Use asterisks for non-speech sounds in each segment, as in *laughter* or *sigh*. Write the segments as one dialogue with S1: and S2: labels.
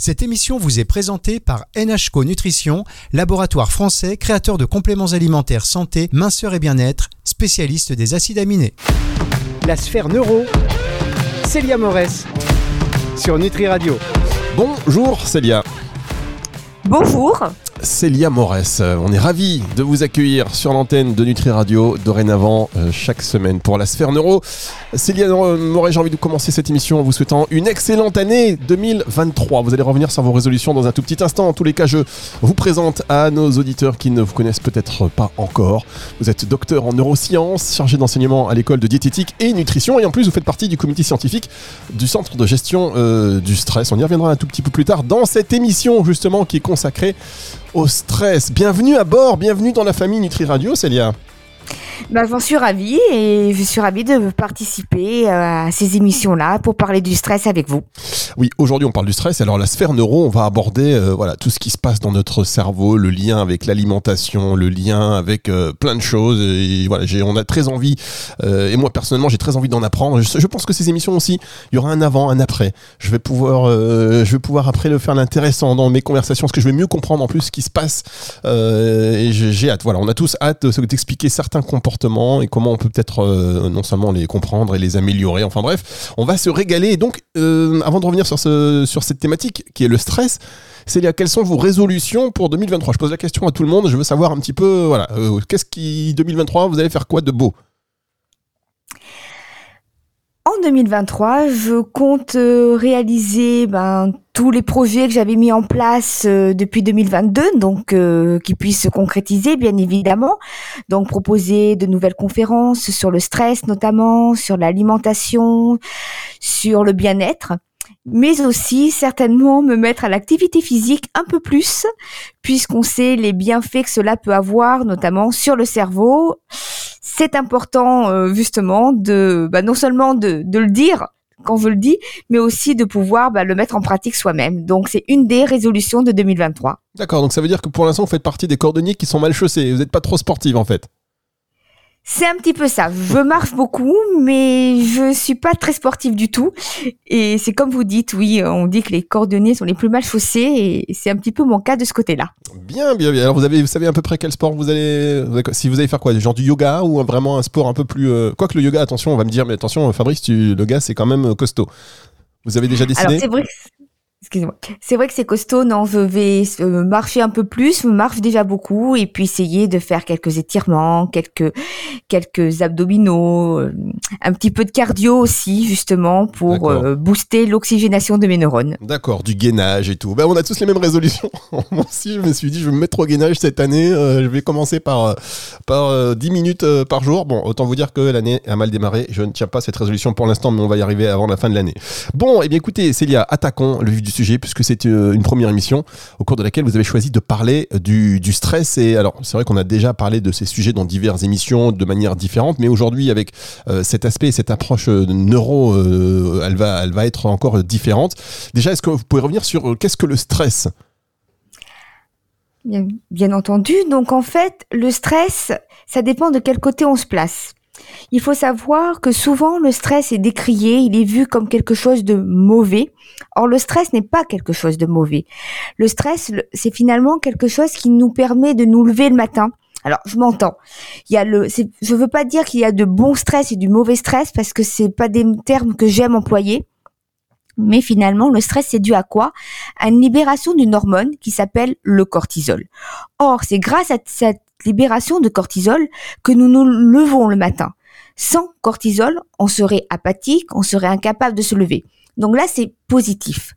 S1: Cette émission vous est présentée par NHCO Nutrition, laboratoire français créateur de compléments alimentaires santé, minceur et bien-être, spécialiste des acides aminés.
S2: La sphère neuro, Célia Morès, sur Nutri Radio.
S3: Bonjour Célia.
S4: Bonjour.
S3: Célia Morès. Euh, on est ravi de vous accueillir sur l'antenne de Nutri Radio dorénavant euh, chaque semaine pour la sphère neuro. Célia Morès, j'ai envie de commencer cette émission en vous souhaitant une excellente année 2023. Vous allez revenir sur vos résolutions dans un tout petit instant. En tous les cas, je vous présente à nos auditeurs qui ne vous connaissent peut-être pas encore. Vous êtes docteur en neurosciences, chargé d'enseignement à l'école de diététique et nutrition et en plus vous faites partie du comité scientifique du centre de gestion euh, du stress. On y reviendra un tout petit peu plus tard dans cette émission justement qui est consacrée au stress. Bienvenue à bord, bienvenue dans la famille Nutri Radio, Célia.
S4: Bah, j'en suis ravie et je suis ravie de participer euh, à ces émissions-là pour parler du stress avec vous.
S3: Oui, aujourd'hui on parle du stress. Alors la sphère neuro, on va aborder euh, voilà tout ce qui se passe dans notre cerveau, le lien avec l'alimentation, le lien avec euh, plein de choses. Et voilà, j'ai, on a très envie, et moi personnellement j'ai très envie d'en apprendre. Je, pense que ces émissions aussi, il y aura un avant, un après. Je vais pouvoir, je vais pouvoir après le faire l'intéressant dans mes conversations, parce que je vais mieux comprendre en plus ce qui se passe. et j'ai hâte. Voilà, on a tous hâte d'expliquer certains comportements et comment on peut peut-être euh, non seulement les comprendre et les améliorer. Enfin bref, on va se régaler. donc, euh, avant de revenir sur, ce, sur cette thématique qui est le stress, Célia, quelles sont vos résolutions pour 2023 Je pose la question à tout le monde. Je veux savoir un petit peu, voilà, euh, qu'est-ce qui 2023 vous allez faire quoi de beau?
S4: En 2023, je compte réaliser ben, tous les projets que j'avais mis en place euh, depuis 2022, donc euh, qui puissent se concrétiser bien évidemment. Donc proposer de nouvelles conférences sur le stress notamment, sur l'alimentation, sur le bien-être mais aussi certainement me mettre à l'activité physique un peu plus, puisqu'on sait les bienfaits que cela peut avoir, notamment sur le cerveau. C'est important euh, justement de bah, non seulement de, de le dire, quand je le dis, mais aussi de pouvoir bah, le mettre en pratique soi-même. Donc c'est une des résolutions de 2023.
S3: D'accord, donc ça veut dire que pour l'instant vous faites partie des cordonniers qui sont mal chaussés, vous n'êtes pas trop sportive en fait.
S4: C'est un petit peu ça. Je marche beaucoup, mais je suis pas très sportive du tout. Et c'est comme vous dites, oui, on dit que les cordonniers sont les plus mal chaussés, et c'est un petit peu mon cas de ce côté-là.
S3: Bien, bien, bien. Alors vous avez, vous savez à peu près quel sport vous allez, si vous allez faire quoi, genre du yoga ou vraiment un sport un peu plus, euh, quoi que le yoga, attention, on va me dire, mais attention, Fabrice, tu, le gars, c'est quand même costaud. Vous avez déjà décidé?
S4: Alors Excusez-moi. C'est vrai que c'est costaud, non, je vais euh, marcher un peu plus, je marche déjà beaucoup et puis essayer de faire quelques étirements, quelques quelques abdominaux, euh, un petit peu de cardio aussi justement pour euh, booster l'oxygénation de mes neurones.
S3: D'accord, du gainage et tout. Ben, on a tous les mêmes résolutions. *laughs* Moi aussi, je me suis dit je vais me mettre au gainage cette année, je vais commencer par par 10 minutes par jour. Bon, autant vous dire que l'année a mal démarré, je ne tiens pas cette résolution pour l'instant mais on va y arriver avant la fin de l'année. Bon, et eh bien écoutez, Célia, attaquons le vif du sujet puisque c'est euh, une première émission au cours de laquelle vous avez choisi de parler du, stress. Et alors, c'est vrai qu'on a déjà parlé de ces sujets dans diverses émissions de manière différente, mais aujourd'hui, avec euh, cet aspect, cette approche euh, neuro, elle, va, elle va être encore différente. Déjà, est-ce que vous pouvez revenir sur qu'est-ce que le stress?
S4: Bien, entendu. Donc en fait, le stress, ça dépend de quel côté on se place. Il faut savoir que souvent le stress est décrié, il est vu comme quelque chose de mauvais. Or le stress n'est pas quelque chose de mauvais. Le stress, c'est finalement quelque chose qui nous permet de nous lever le matin. Alors, je m'entends. Il y a le, je veux pas dire qu'il y a de bon stress et du mauvais stress parce que c'est pas des termes que j'aime employer. Mais finalement, le stress, c'est dû à quoi? À une libération d'une hormone qui s'appelle le cortisol. Or, c'est grâce à cette libération de cortisol que nous nous levons le matin. Sans cortisol, on serait apathique, on serait incapable de se lever. Donc là, c'est positif.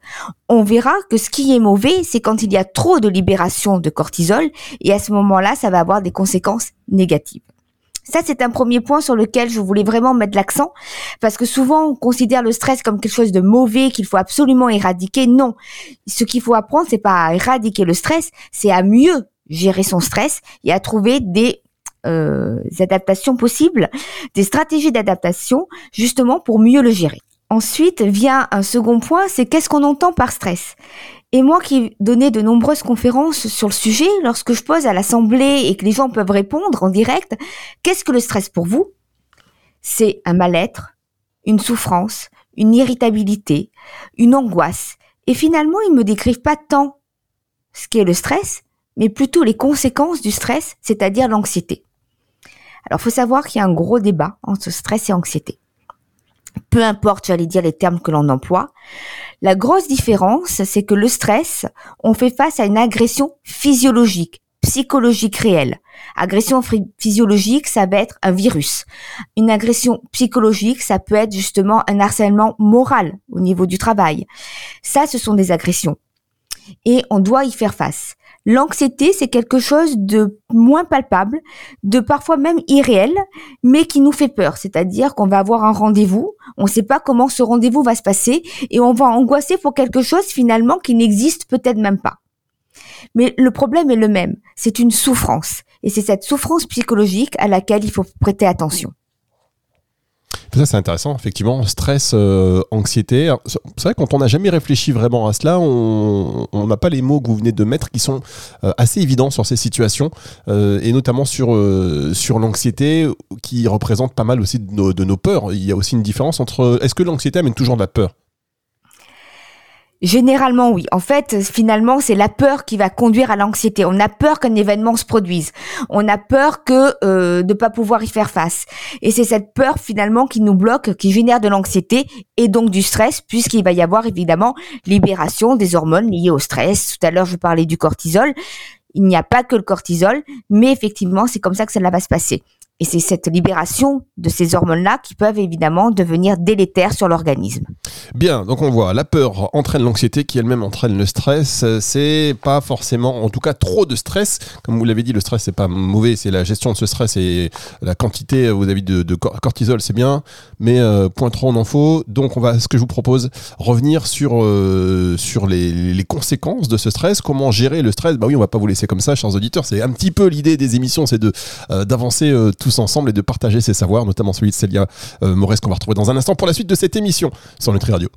S4: On verra que ce qui est mauvais, c'est quand il y a trop de libération de cortisol, et à ce moment-là, ça va avoir des conséquences négatives. Ça, c'est un premier point sur lequel je voulais vraiment mettre l'accent, parce que souvent, on considère le stress comme quelque chose de mauvais, qu'il faut absolument éradiquer. Non. Ce qu'il faut apprendre, c'est pas à éradiquer le stress, c'est à mieux gérer son stress et à trouver des euh, adaptations possibles, des stratégies d'adaptation justement pour mieux le gérer. Ensuite vient un second point, c'est qu'est-ce qu'on entend par stress? Et moi qui donnais de nombreuses conférences sur le sujet, lorsque je pose à l'assemblée et que les gens peuvent répondre en direct, qu'est-ce que le stress pour vous? C'est un mal-être, une souffrance, une irritabilité, une angoisse, Et finalement, ils me décrivent pas tant ce qu'est le stress, mais plutôt les conséquences du stress, c'est-à-dire l'anxiété. Alors, faut savoir qu'il y a un gros débat entre stress et anxiété. Peu importe, j'allais dire les termes que l'on emploie. La grosse différence, c'est que le stress, on fait face à une agression physiologique, psychologique réelle. Agression physiologique, ça va être un virus. Une agression psychologique, ça peut être justement un harcèlement moral au niveau du travail. Ça, ce sont des agressions. Et on doit y faire face. L'anxiété, c'est quelque chose de moins palpable, de parfois même irréel, mais qui nous fait peur. C'est-à-dire qu'on va avoir un rendez-vous, on ne sait pas comment ce rendez-vous va se passer, et on va angoisser pour quelque chose finalement qui n'existe peut-être même pas. Mais le problème est le même, c'est une souffrance. Et c'est cette souffrance psychologique à laquelle il faut prêter attention.
S3: Ça, c'est intéressant, effectivement. Stress, euh, anxiété. C'est vrai, quand on n'a jamais réfléchi vraiment à cela, on n'a pas les mots que vous venez de mettre qui sont euh, assez évidents sur ces situations, euh, et notamment sur, sur l'anxiété, qui représente pas mal aussi de nos, de nos peurs. Il y a aussi une différence entre. Est-ce que l'anxiété amène toujours de la peur?
S4: Généralement, oui. En fait, finalement, c'est la peur qui va conduire à l'anxiété. On a peur qu'un événement se produise. On a peur que euh, de pas pouvoir y faire face. Et c'est cette peur finalement qui nous bloque, qui génère de l'anxiété et donc du stress, puisqu'il va y avoir évidemment libération des hormones liées au stress. Tout à l'heure, je parlais du cortisol. Il n'y a pas que le cortisol, mais effectivement, c'est comme ça que ça va se passer. Et c'est cette libération de ces hormones-là qui peuvent évidemment devenir délétères sur l'organisme.
S3: Bien, donc on voit, la peur entraîne l'anxiété qui elle-même entraîne le stress. C'est pas forcément, en tout cas, trop de stress. Comme vous l'avez dit, le stress c'est pas mauvais, c'est la gestion de ce stress et la quantité, vous avez de, de cortisol, c'est bien, mais euh, point trop on en faut. Donc on va, ce que je vous propose, revenir sur, euh, sur les, conséquences de ce stress, comment gérer le stress? Bah oui, on va pas vous laisser comme ça, chers auditeurs. C'est un petit peu l'idée des émissions, c'est de euh, d'avancer tout ensemble et de partager ses savoirs, notamment celui de Célia euh, qu'on va retrouver dans un instant pour la suite de cette émission sur Nutri Radio.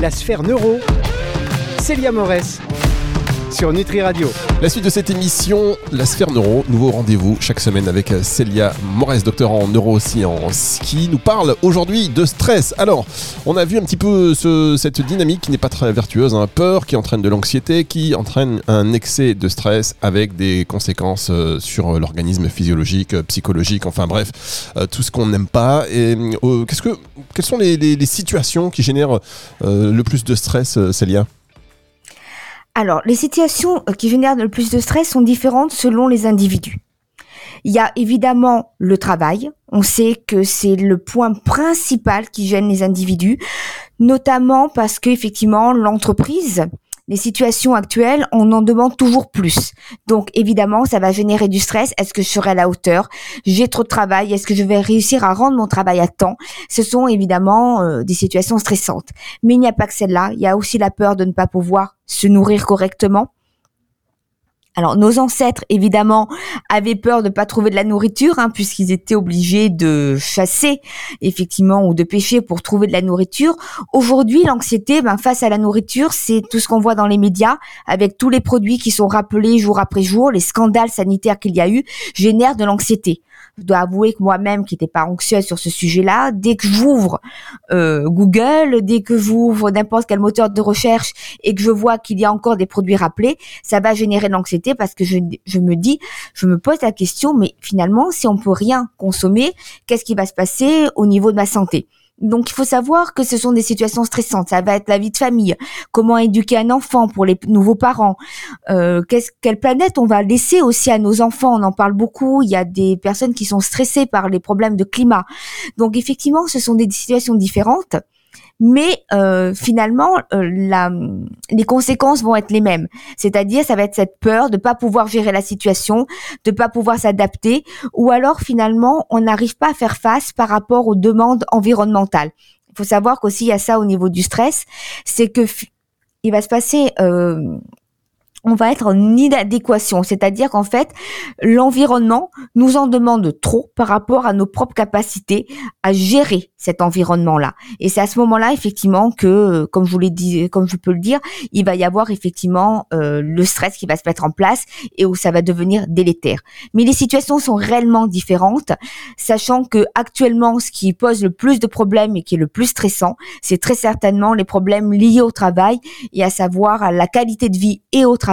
S2: La sphère neuro, Célia Morès sur Nutri Radio.
S3: La suite de cette émission, la sphère neuro, nouveau rendez-vous chaque semaine avec Célia Morès, docteur en neurosciences, qui nous parle aujourd'hui de stress. Alors, on a vu un petit peu cette dynamique qui n'est pas très vertueuse, hein. peur qui entraîne de l'anxiété, qui entraîne un excès de stress avec des conséquences euh, sur l'organisme physiologique, psychologique, enfin bref, euh, tout ce qu'on n'aime pas. Et euh, qu'est-ce que, quelles sont les, situations qui génèrent le plus de stress, Célia?
S4: Alors, les situations euh, qui génèrent le plus de stress sont différentes selon les individus. Il y a évidemment le travail. On sait que c'est le point principal qui gêne les individus, notamment parce qu'effectivement l'entreprise les situations actuelles, on en demande toujours plus. Donc évidemment, ça va générer du stress. Est-ce que je serai à la hauteur? J'ai trop de travail. Est-ce que je vais réussir à rendre mon travail à temps? Ce sont évidemment euh, des situations stressantes. Mais il n'y a pas que celle-là. Il y a aussi la peur de ne pas pouvoir se nourrir correctement alors nos ancêtres évidemment avaient peur de pas trouver de la nourriture hein, puisqu'ils étaient obligés de chasser effectivement ou de pêcher pour trouver de la nourriture. Aujourd'hui l'anxiété ben, face à la nourriture c'est tout ce qu'on voit dans les médias avec tous les produits qui sont rappelés jour après jour, les scandales sanitaires qu'il y a eu génèrent de l'anxiété je dois avouer que moi-même, qui n'étais pas anxieuse sur ce sujet-là, dès que j'ouvre euh, Google, dès que j'ouvre n'importe quel moteur de recherche et que je vois qu'il y a encore des produits rappelés, ça va générer de l'anxiété parce que je, me dis, je me pose la question, mais finalement, si on peut rien consommer, qu'est-ce qui va se passer au niveau de ma santé? Donc il faut savoir que ce sont des situations stressantes. Ça va être la vie de famille, comment éduquer un enfant pour les nouveaux parents, euh, quelle planète on va laisser aussi à nos enfants? On en parle beaucoup. Il y a des personnes qui sont stressées par les problèmes de climat. Donc effectivement, ce sont des situations différentes mais euh, finalement euh, la, les conséquences vont être les mêmes. C'est-à-dire ça va être cette peur de pas pouvoir gérer la situation, de pas pouvoir s'adapter, ou alors finalement on n'arrive pas à faire face par rapport aux demandes environnementales. Il faut savoir qu'aussi il y a ça au niveau du stress, c'est que il va se passer euh, on va être en inadéquation, c'est-à-dire qu'en fait, l'environnement nous en demande trop par rapport à nos propres capacités à gérer cet environnement-là. Et c'est à ce moment-là, effectivement, que, comme je vous l'ai dit, comme je peux le dire, il va y avoir effectivement euh, le stress qui va se mettre en place et où ça va devenir délétère. Mais les situations sont réellement différentes, sachant que actuellement, ce qui pose le plus de problèmes et qui est le plus stressant, c'est très certainement les problèmes liés au travail et à savoir à la qualité de vie et au travail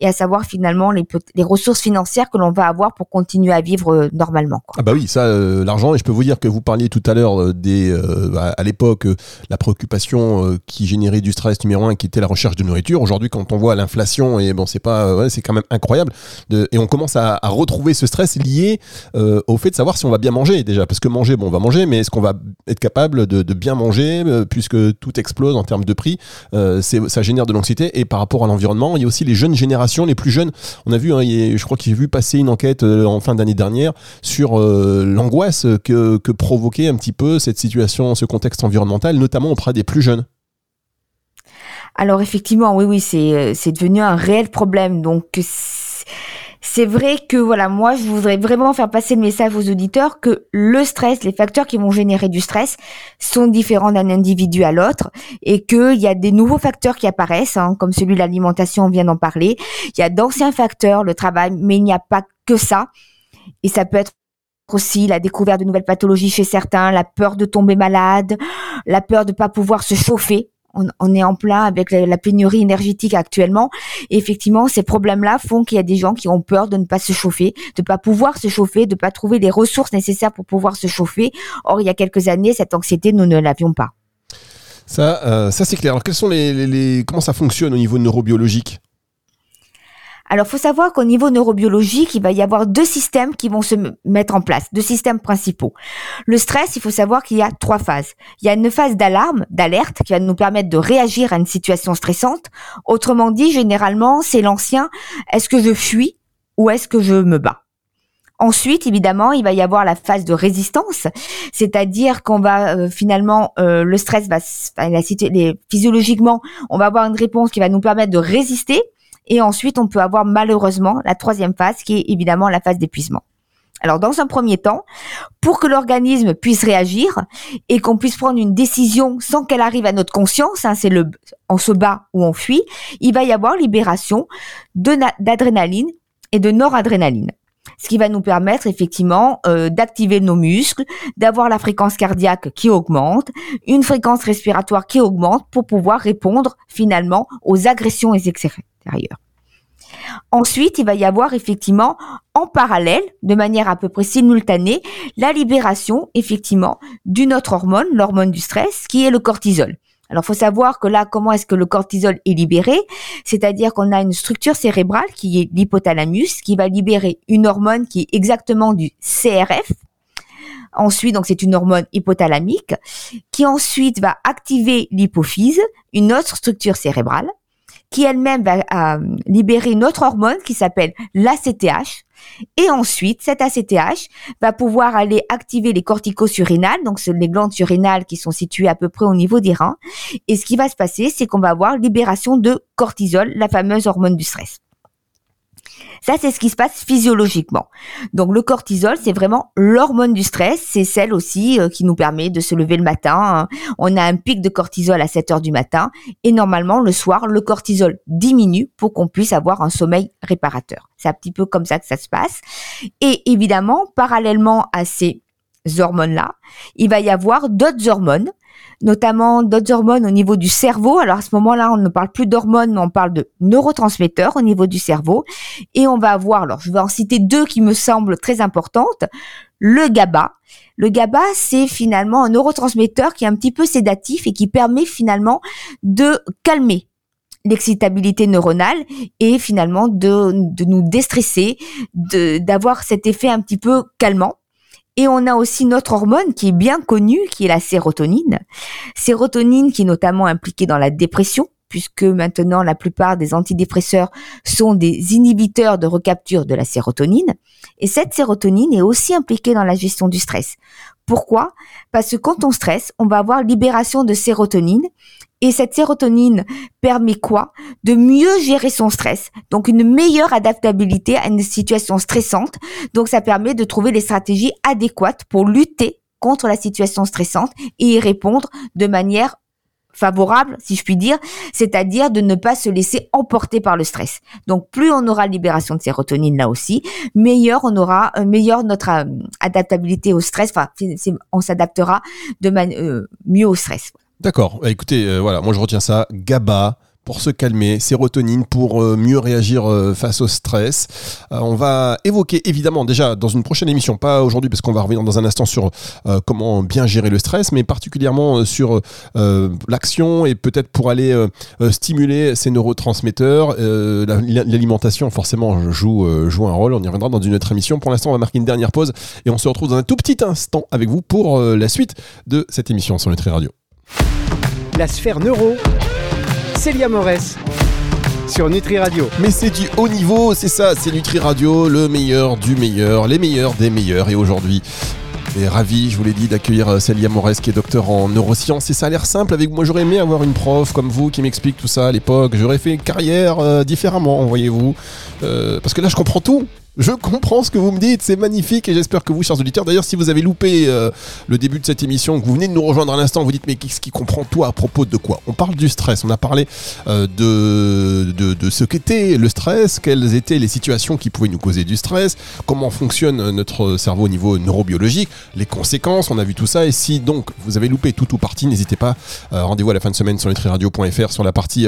S4: et à savoir finalement les, ressources financières que l'on va avoir pour continuer à vivre euh, normalement.
S3: Ah bah oui, ça, euh, l'argent, et je peux vous dire que vous parliez tout à l'heure euh, des, à, l'époque, la préoccupation qui générait du stress numéro un, qui était la recherche de nourriture. Aujourd'hui, quand on voit l'inflation, et bon, c'est pas, c'est quand même incroyable, et on commence à, retrouver ce stress lié au fait de savoir si on va bien manger déjà, parce que manger, bon, on va manger, mais est-ce qu'on va être capable de, de bien manger, puisque tout explose en termes de prix, ça génère de l'anxiété, et par rapport à l'environnement, il y a aussi les jeunes générations, les plus jeunes. On a vu, hein, je crois qu'il j'ai vu passer une enquête euh, en fin d'année dernière sur euh, l'angoisse que, que provoquait un petit peu cette situation, ce contexte environnemental, notamment auprès des plus jeunes.
S4: Alors effectivement, oui, oui, c'est euh, c'est devenu un réel problème. Donc c'est vrai que voilà, moi je voudrais vraiment faire passer le message aux auditeurs que le stress, les facteurs qui vont générer du stress sont différents d'un individu à l'autre et qu'il y a des nouveaux facteurs qui apparaissent, hein, comme celui de l'alimentation, on vient d'en parler. Il y a d'anciens facteurs, le travail, mais il n'y a pas que ça. Et ça peut être aussi la découverte de nouvelles pathologies chez certains, la peur de tomber malade, la peur de ne pas pouvoir se chauffer on, est en plein avec la, pénurie énergétique actuellement. Effectivement, ces problèmes-là font qu'il y a des gens qui ont peur de ne pas se chauffer, de ne pas pouvoir se chauffer, de ne pas trouver les ressources nécessaires pour pouvoir se chauffer. Or, il y a quelques années, cette anxiété, nous ne l'avions pas.
S3: Ça, euh, ça c'est clair. Alors, quels sont les, comment ça fonctionne au niveau neurobiologique?
S4: Alors, faut savoir qu'au niveau neurobiologique, il va y avoir deux systèmes qui vont se mettre en place, deux systèmes principaux. Le stress, il faut savoir qu'il y a trois phases. Il y a une phase d'alarme, d'alerte, qui va nous permettre de réagir à une situation stressante. Autrement dit, généralement, c'est l'ancien est-ce que je fuis ou est-ce que je me bats? Ensuite, évidemment, il va y avoir la phase de résistance, c'est-à-dire qu'on va euh, finalement euh, le stress va la, physiologiquement, on va avoir une réponse qui va nous permettre de résister et ensuite, on peut avoir malheureusement la troisième phase qui est évidemment la phase d'épuisement. Alors, dans un premier temps, pour que l'organisme puisse réagir et qu'on puisse prendre une décision sans qu'elle arrive à notre conscience, hein, c'est le, on se bat ou on fuit, il va y avoir libération d'adrénaline et de noradrénaline. Ce qui va nous permettre effectivement euh, d'activer nos muscles, d'avoir la fréquence cardiaque qui augmente, une fréquence respiratoire qui augmente pour pouvoir répondre finalement aux agressions Ensuite, il va y avoir effectivement en parallèle, de manière à peu près simultanée, la libération effectivement d'une autre hormone, l'hormone du stress, qui est le cortisol. Alors, faut savoir que là, comment est-ce que le cortisol est libéré? C'est-à-dire qu'on a une structure cérébrale qui est l'hypothalamus, qui va libérer une hormone qui est exactement du CRF. Ensuite, donc c'est une hormone hypothalamique qui ensuite va activer l'hypophyse, une autre structure cérébrale qui elle-même va euh, libérer une autre hormone qui s'appelle l'ACTH. Et ensuite, cette ACTH va pouvoir aller activer les corticosurinales, donc les glandes surinales qui sont situées à peu près au niveau des reins. Et ce qui va se passer, c'est qu'on va avoir libération de cortisol, la fameuse hormone du stress. Ça, c'est ce qui se passe physiologiquement. Donc le cortisol, c'est vraiment l'hormone du stress. C'est celle aussi euh, qui nous permet de se lever le matin. Hein. On a un pic de cortisol à 7 heures du matin. Et normalement, le soir, le cortisol diminue pour qu'on puisse avoir un sommeil réparateur. C'est un petit peu comme ça que ça se passe. Et évidemment, parallèlement à ces hormones-là, il va y avoir d'autres hormones notamment d'autres hormones au niveau du cerveau. Alors à ce moment-là, on ne parle plus d'hormones, mais on parle de neurotransmetteurs au niveau du cerveau. Et on va avoir, alors je vais en citer deux qui me semblent très importantes. Le GABA. Le GABA, c'est finalement un neurotransmetteur qui est un petit peu sédatif et qui permet finalement de calmer l'excitabilité neuronale et finalement de, de nous déstresser, d'avoir cet effet un petit peu calmant. Et on a aussi notre hormone qui est bien connue, qui est la sérotonine. Sérotonine qui est notamment impliquée dans la dépression, puisque maintenant la plupart des antidépresseurs sont des inhibiteurs de recapture de la sérotonine. Et cette sérotonine est aussi impliquée dans la gestion du stress. Pourquoi? Parce que quand on stresse, on va avoir libération de sérotonine Et cette sérotonine permet quoi? De mieux gérer son stress. Donc une meilleure adaptabilité à une situation stressante. Donc ça permet de trouver les stratégies adéquates pour lutter contre la situation stressante et y répondre de manière favorable, si je puis dire, c'est-à-dire de ne pas se laisser emporter par le stress. Donc plus on aura libération de sérotonine là aussi, meilleur on aura, euh, notre euh, adaptabilité au stress. Enfin, on s'adaptera de euh, mieux au stress.
S3: D'accord. Bah, écoutez, voilà, moi je retiens ça. GABA, pour se calmer, sérotonine pour euh, mieux réagir euh, face au stress. Euh, on va évoquer évidemment déjà dans une prochaine émission, pas aujourd'hui parce qu'on va revenir dans un instant sur comment bien gérer le stress, mais particulièrement sur l'action et peut-être pour aller stimuler ces neurotransmetteurs. L'alimentation forcément joue, joue un rôle, on y reviendra dans une autre émission. Pour l'instant on va marquer une dernière pause et on se retrouve dans un tout petit instant avec vous pour la suite de cette émission sur Nutri Radio.
S2: La sphère neuro Célia Morès sur Nutri Radio.
S3: Mais c'est du haut niveau, c'est ça, c'est Nutri Radio, le meilleur du meilleur, les meilleurs des meilleurs. Et aujourd'hui, et ravi, je vous l'ai dit, d'accueillir euh, Célia Morès qui est docteur en neurosciences. Et ça a l'air simple avec moi. J'aurais aimé avoir une prof comme vous qui m'explique tout ça à l'époque. J'aurais fait une carrière euh, différemment, voyez-vous. Euh, parce que là, je comprends tout. Je comprends ce que vous me dites, c'est magnifique et j'espère que vous, chers auditeurs, d'ailleurs, si vous avez loupé euh, le début de cette émission, que vous venez de nous rejoindre à l'instant, vous dites mais qu'est-ce qui comprend toi à propos de quoi? On parle du stress, on a parlé euh, de, de, ce qu'était le stress, quelles étaient les situations qui pouvaient nous causer du stress, comment fonctionne notre cerveau au niveau neurobiologique, les conséquences, on a vu tout ça et si donc vous avez loupé tout ou partie, n'hésitez pas, euh, rendez-vous à la fin de semaine sur nutriradio.fr sur la partie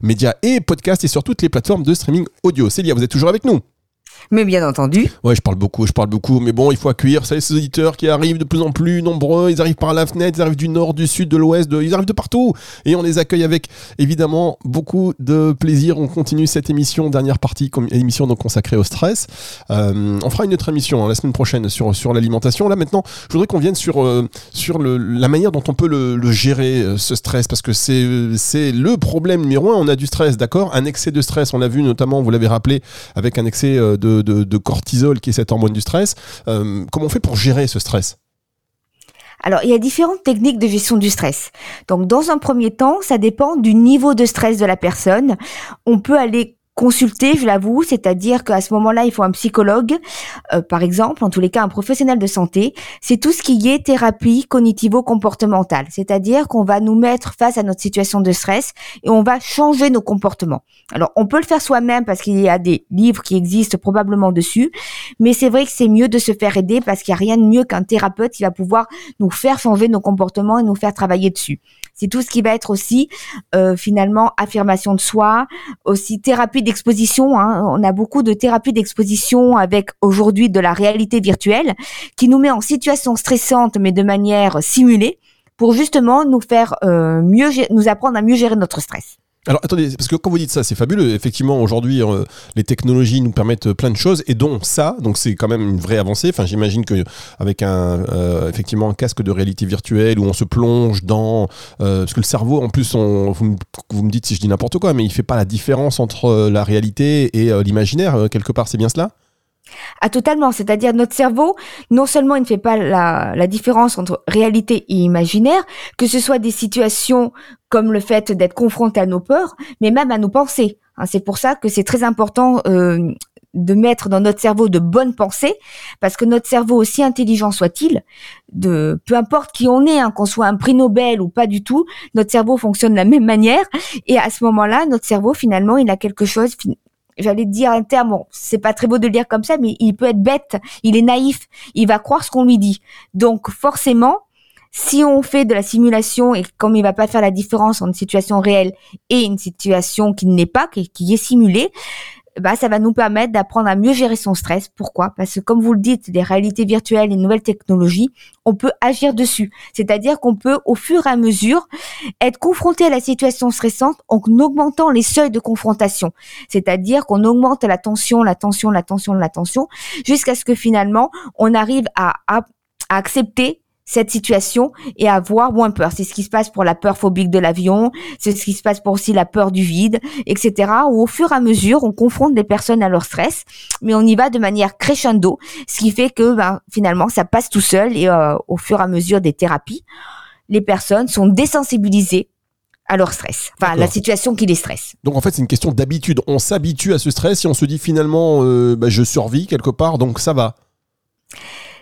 S3: médias et podcast et sur toutes les plateformes de streaming audio. Célia, vous êtes toujours avec nous?
S4: Mais bien entendu.
S3: Ouais, je parle beaucoup, je parle beaucoup, mais bon, il faut accueillir ça, ces auditeurs qui arrivent de plus en plus nombreux. Ils arrivent par la fenêtre, ils arrivent du nord, du sud, de l'ouest, ils arrivent de partout. Et on les accueille avec évidemment beaucoup de plaisir. On continue cette émission, dernière partie, émission donc consacrée au stress. Euh, on fera une autre émission hein, la semaine prochaine sur, sur l'alimentation. Là maintenant, je voudrais qu'on vienne sur, euh, sur la manière dont on peut le, gérer, euh, ce stress, parce que c'est le problème numéro un. On a du stress, d'accord? Un excès de stress, on l'a vu notamment, vous l'avez rappelé, avec un excès de de, cortisol, qui est cette hormone du stress. Euh, comment on fait pour gérer ce stress?
S4: Alors, il y a différentes techniques de gestion du stress. Donc, dans un premier temps, ça dépend du niveau de stress de la personne. On peut aller consulter, je l'avoue, c'est-à-dire qu'à ce moment-là, il faut un psychologue, euh, par exemple, en tous les cas un professionnel de santé. C'est tout ce qui est thérapie cognitivo-comportementale, c'est-à-dire qu'on va nous mettre face à notre situation de stress et on va changer nos comportements. Alors, on peut le faire soi-même parce qu'il y a des livres qui existent probablement dessus, mais c'est vrai que c'est mieux de se faire aider parce qu'il n'y a rien de mieux qu'un thérapeute qui va pouvoir nous faire changer nos comportements et nous faire travailler dessus. C'est tout ce qui va être aussi euh, finalement affirmation de soi, aussi thérapie d'exposition. Hein. On a beaucoup de thérapies d'exposition avec aujourd'hui de la réalité virtuelle qui nous met en situation stressante mais de manière simulée pour justement nous faire euh, mieux, nous apprendre à mieux gérer notre stress.
S3: Alors attendez, parce que quand vous dites ça, c'est fabuleux. Effectivement, aujourd'hui, euh, les technologies nous permettent plein de choses, et dont ça, donc c'est quand même une vraie avancée. Enfin, j'imagine que avec un euh, effectivement un casque de réalité virtuelle où on se plonge dans, euh, parce que le cerveau, en plus, on, vous, vous, me dites si je dis n'importe quoi, mais il fait pas la différence entre la réalité et l'imaginaire quelque part. C'est bien cela?
S4: Ah, totalement. C'est-à-dire notre cerveau, non seulement il ne fait pas la, la, différence entre réalité et imaginaire, que ce soit des situations comme le fait d'être confronté à nos peurs, mais même à nos pensées. Hein, c'est pour ça que c'est très important euh, de mettre dans notre cerveau de bonnes pensées, parce que notre cerveau, aussi intelligent soit-il, de peu importe qui on est, hein, qu'on soit un prix Nobel ou pas du tout, notre cerveau fonctionne de la même manière. Et à ce moment-là, notre cerveau, finalement, il a quelque chose j'allais dire un terme, c'est pas très beau de le dire comme ça, mais il peut être bête, il est naïf, il va croire ce qu'on lui dit. Donc forcément, si on fait de la simulation et comme il va pas faire la différence entre une situation réelle et une situation qui n'est pas, qui est simulée, bah, ça va nous permettre d'apprendre à mieux gérer son stress. Pourquoi? Parce que comme vous le dites, les réalités virtuelles, les nouvelles technologies, on peut agir dessus. C'est-à-dire qu'on peut, au fur et à mesure, être confronté à la situation stressante en augmentant les seuils de confrontation. C'est-à-dire qu'on augmente la tension, la tension, la tension, la tension, jusqu'à ce que finalement, on arrive à, accepter cette situation et avoir moins peur. C'est ce qui se passe pour la peur phobique de l'avion, c'est ce qui se passe pour aussi la peur du vide, etc. Où au fur et à mesure, on confronte les personnes à leur stress, mais on y va de manière crescendo, ce qui fait que ben, finalement, ça passe tout seul et euh, au fur et à mesure des thérapies, les personnes sont désensibilisées à leur stress, enfin la situation qui les stresse.
S3: Donc en fait c'est une question d'habitude. On s'habitue à ce stress et on se dit finalement euh, bah, je survis quelque part donc ça va.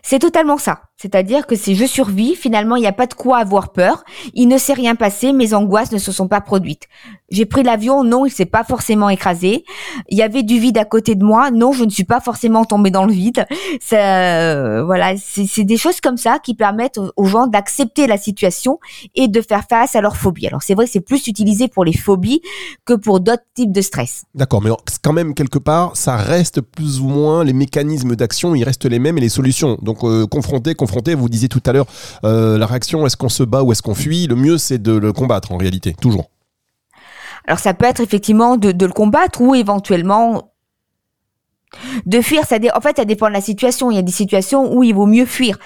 S4: C'est totalement ça. C'est-à-dire que si je survis, finalement, il n'y a pas de quoi avoir peur. Il ne s'est rien passé, mes angoisses ne se sont pas produites. J'ai pris l'avion, non, il s'est pas forcément écrasé. Il y avait du vide à côté de moi, non, je ne suis pas forcément tombée dans le vide. Ça, euh, voilà, c'est des choses comme ça qui permettent aux gens d'accepter la situation et de faire face à leur phobie. Alors c'est vrai c'est plus utilisé pour les phobies que pour d'autres types de stress.
S3: D'accord, mais quand même quelque part, ça reste plus ou moins les mécanismes d'action, ils restent les mêmes et les solutions. Donc euh, confronter, confronter vous disiez tout à l'heure, euh, la réaction, est-ce qu'on se bat ou est-ce qu'on fuit? Le mieux, c'est de le combattre en réalité, toujours.
S4: Alors ça peut être effectivement de, le combattre ou éventuellement de fuir. Ça en fait, ça dépend de la situation. Il y a des situations où il vaut mieux fuir.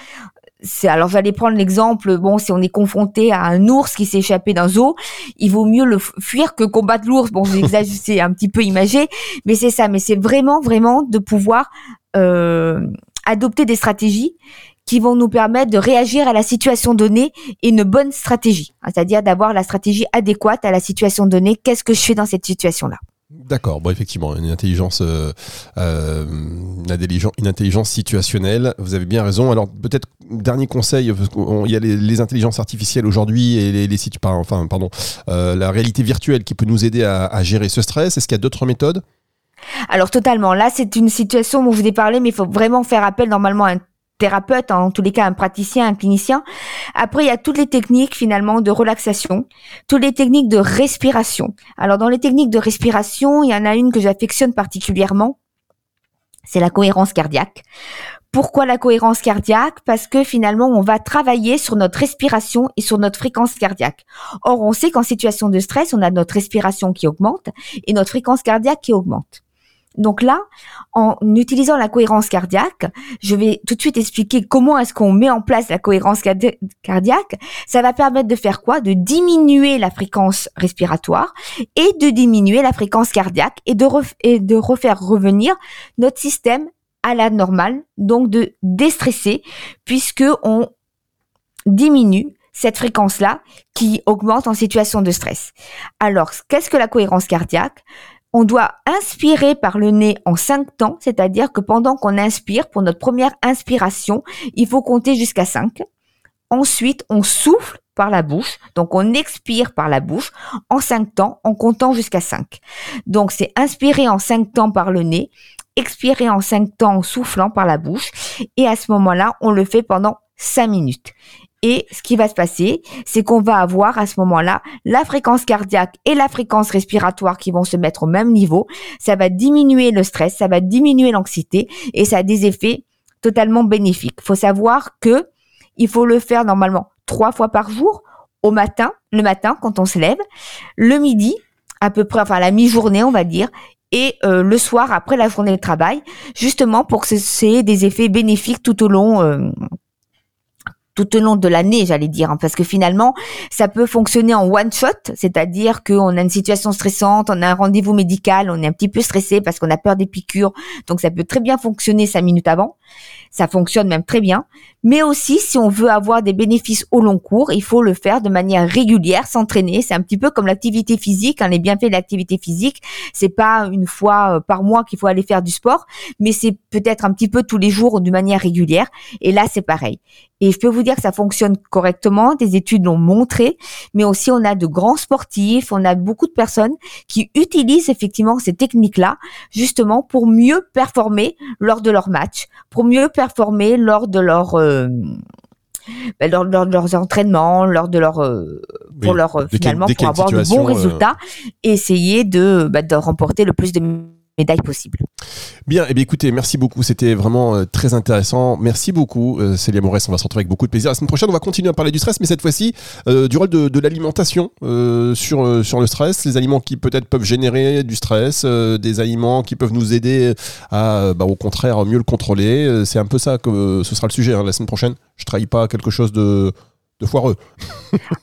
S4: Alors j'allais prendre l'exemple, bon, si on est confronté à un ours qui s'est échappé d'un zoo, il vaut mieux le fuir que combattre l'ours. Bon, *laughs* c'est un petit peu imagé, mais c'est ça. Mais c'est vraiment, vraiment de pouvoir euh, adopter des stratégies qui vont nous permettre de réagir à la situation donnée et une bonne stratégie, c'est-à-dire d'avoir la stratégie adéquate à la situation donnée. Qu'est-ce que je fais dans cette situation-là?
S3: D'accord, bon effectivement, une intelligence, euh, euh une intelligence situationnelle. Vous avez bien raison. Alors peut-être dernier conseil, il y a les, intelligences artificielles aujourd'hui et les, les sites, enfin pardon, euh, la réalité virtuelle qui peut nous aider à, à gérer ce stress. Est-ce qu'il y a d'autres méthodes?
S4: Alors totalement. Là, c'est une situation dont je vous ai parlé, mais il faut vraiment faire appel normalement à un thérapeute, en tous les cas un praticien, un clinicien. Après, il y a toutes les techniques finalement de relaxation, toutes les techniques de respiration. Alors dans les techniques de respiration, il y en a une que j'affectionne particulièrement, c'est la cohérence cardiaque. Pourquoi la cohérence cardiaque? Parce que finalement, on va travailler sur notre respiration et sur notre fréquence cardiaque. Or, on sait qu'en situation de stress, on a notre respiration qui augmente et notre fréquence cardiaque qui augmente. Donc là, en utilisant la cohérence cardiaque, je vais tout de suite expliquer comment est-ce qu'on met en place la cohérence cardiaque. Ça va permettre de faire quoi? De diminuer la fréquence respiratoire et de diminuer la fréquence cardiaque et de, refaire revenir notre système à la normale, donc de déstresser puisque on diminue cette fréquence-là qui augmente en situation de stress. Alors, qu'est-ce que la cohérence cardiaque? On doit inspirer par le nez en cinq temps, c'est-à-dire que pendant qu'on inspire, pour notre première inspiration, il faut compter jusqu'à 5. Ensuite, on souffle par la bouche, donc on expire par la bouche en cinq temps en comptant jusqu'à 5. Donc c'est inspirer en cinq temps par le nez, expirer en cinq temps en soufflant par la bouche et à ce moment-là, on le fait pendant 5 minutes. Et ce qui va se passer, c'est qu'on va avoir à ce moment-là la fréquence cardiaque et la fréquence respiratoire qui vont se mettre au même niveau. Ça va diminuer le stress, ça va diminuer l'anxiété et ça a des effets totalement bénéfiques. Il faut savoir que il faut le faire normalement trois fois par jour, au matin, le matin quand on se lève, le midi, à peu près, enfin la mi-journée on va dire, et euh, le soir après la journée de travail, justement pour que c'est des effets bénéfiques tout au long euh, tout au long de l'année, j'allais dire, hein, parce que finalement, ça peut fonctionner en one shot, c'est-à-dire qu'on a une situation stressante, on a un rendez-vous médical, on est un petit peu stressé parce qu'on a peur des piqûres, donc ça peut très bien fonctionner cinq minutes avant. Ça fonctionne même très bien. Mais aussi, si on veut avoir des bénéfices au long cours, il faut le faire de manière régulière, s'entraîner. C'est un petit peu comme l'activité physique. Hein, les bienfaits de l'activité physique, c'est pas une fois euh, par mois qu'il faut aller faire du sport, mais c'est peut-être un petit peu tous les jours de manière régulière. Et là, c'est pareil. Et je peux vous dire que ça fonctionne correctement. Des études l'ont montré, mais aussi on a de grands sportifs, on a beaucoup de personnes qui utilisent effectivement ces techniques-là, justement pour mieux performer lors de leur match, pour mieux performer lors de leur euh, ben, lors, de leurs entraînements, lors de leur euh, pour leur euh, finalement pour avoir de bons résultats, et essayer de, ben, de remporter le plus de médailles possible.
S3: Bien, et eh bien écoutez, merci beaucoup, c'était vraiment euh, très intéressant. Merci beaucoup, euh, Célia Morès, on va se retrouver avec beaucoup de plaisir. La semaine prochaine, on va continuer à parler du stress, mais cette fois-ci, euh, du rôle de, l'alimentation sur, sur le stress, les aliments qui peut-être peuvent générer du stress, des aliments qui peuvent nous aider à, bah, au contraire, mieux le contrôler. C'est un peu ça que ce sera le sujet hein, la semaine prochaine. Je trahis pas quelque chose de de foireux.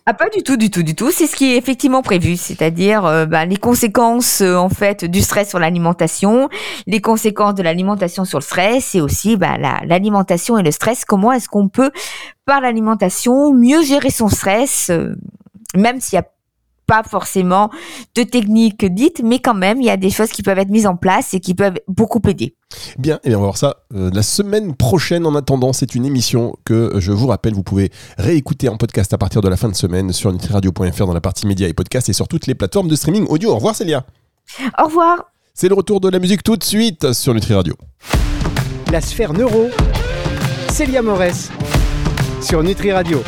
S4: ah pas du tout, du tout, du tout. C'est ce qui est effectivement prévu, c'est-à-dire bah, les conséquences euh, en fait du stress sur l'alimentation, les conséquences de l'alimentation sur le stress, et aussi bah, l'alimentation et le stress. Comment est-ce qu'on peut par l'alimentation mieux gérer son stress, euh, même s'il y a pas forcément de techniques dites, mais quand même, il y a des choses qui peuvent être mises en place et qui peuvent beaucoup aider.
S3: Bien, et bien on va voir ça euh, la semaine prochaine. En attendant, c'est une émission que euh, je vous rappelle, vous pouvez réécouter en podcast à partir de la fin de semaine sur nutriradio.fr dans la partie médias et podcasts et sur toutes les plateformes de streaming audio. Au revoir Célia.
S4: Au revoir.
S3: C'est le retour de la musique tout de suite sur Nutri Radio.
S2: La sphère neuro, Célia Morès sur Nutri Radio.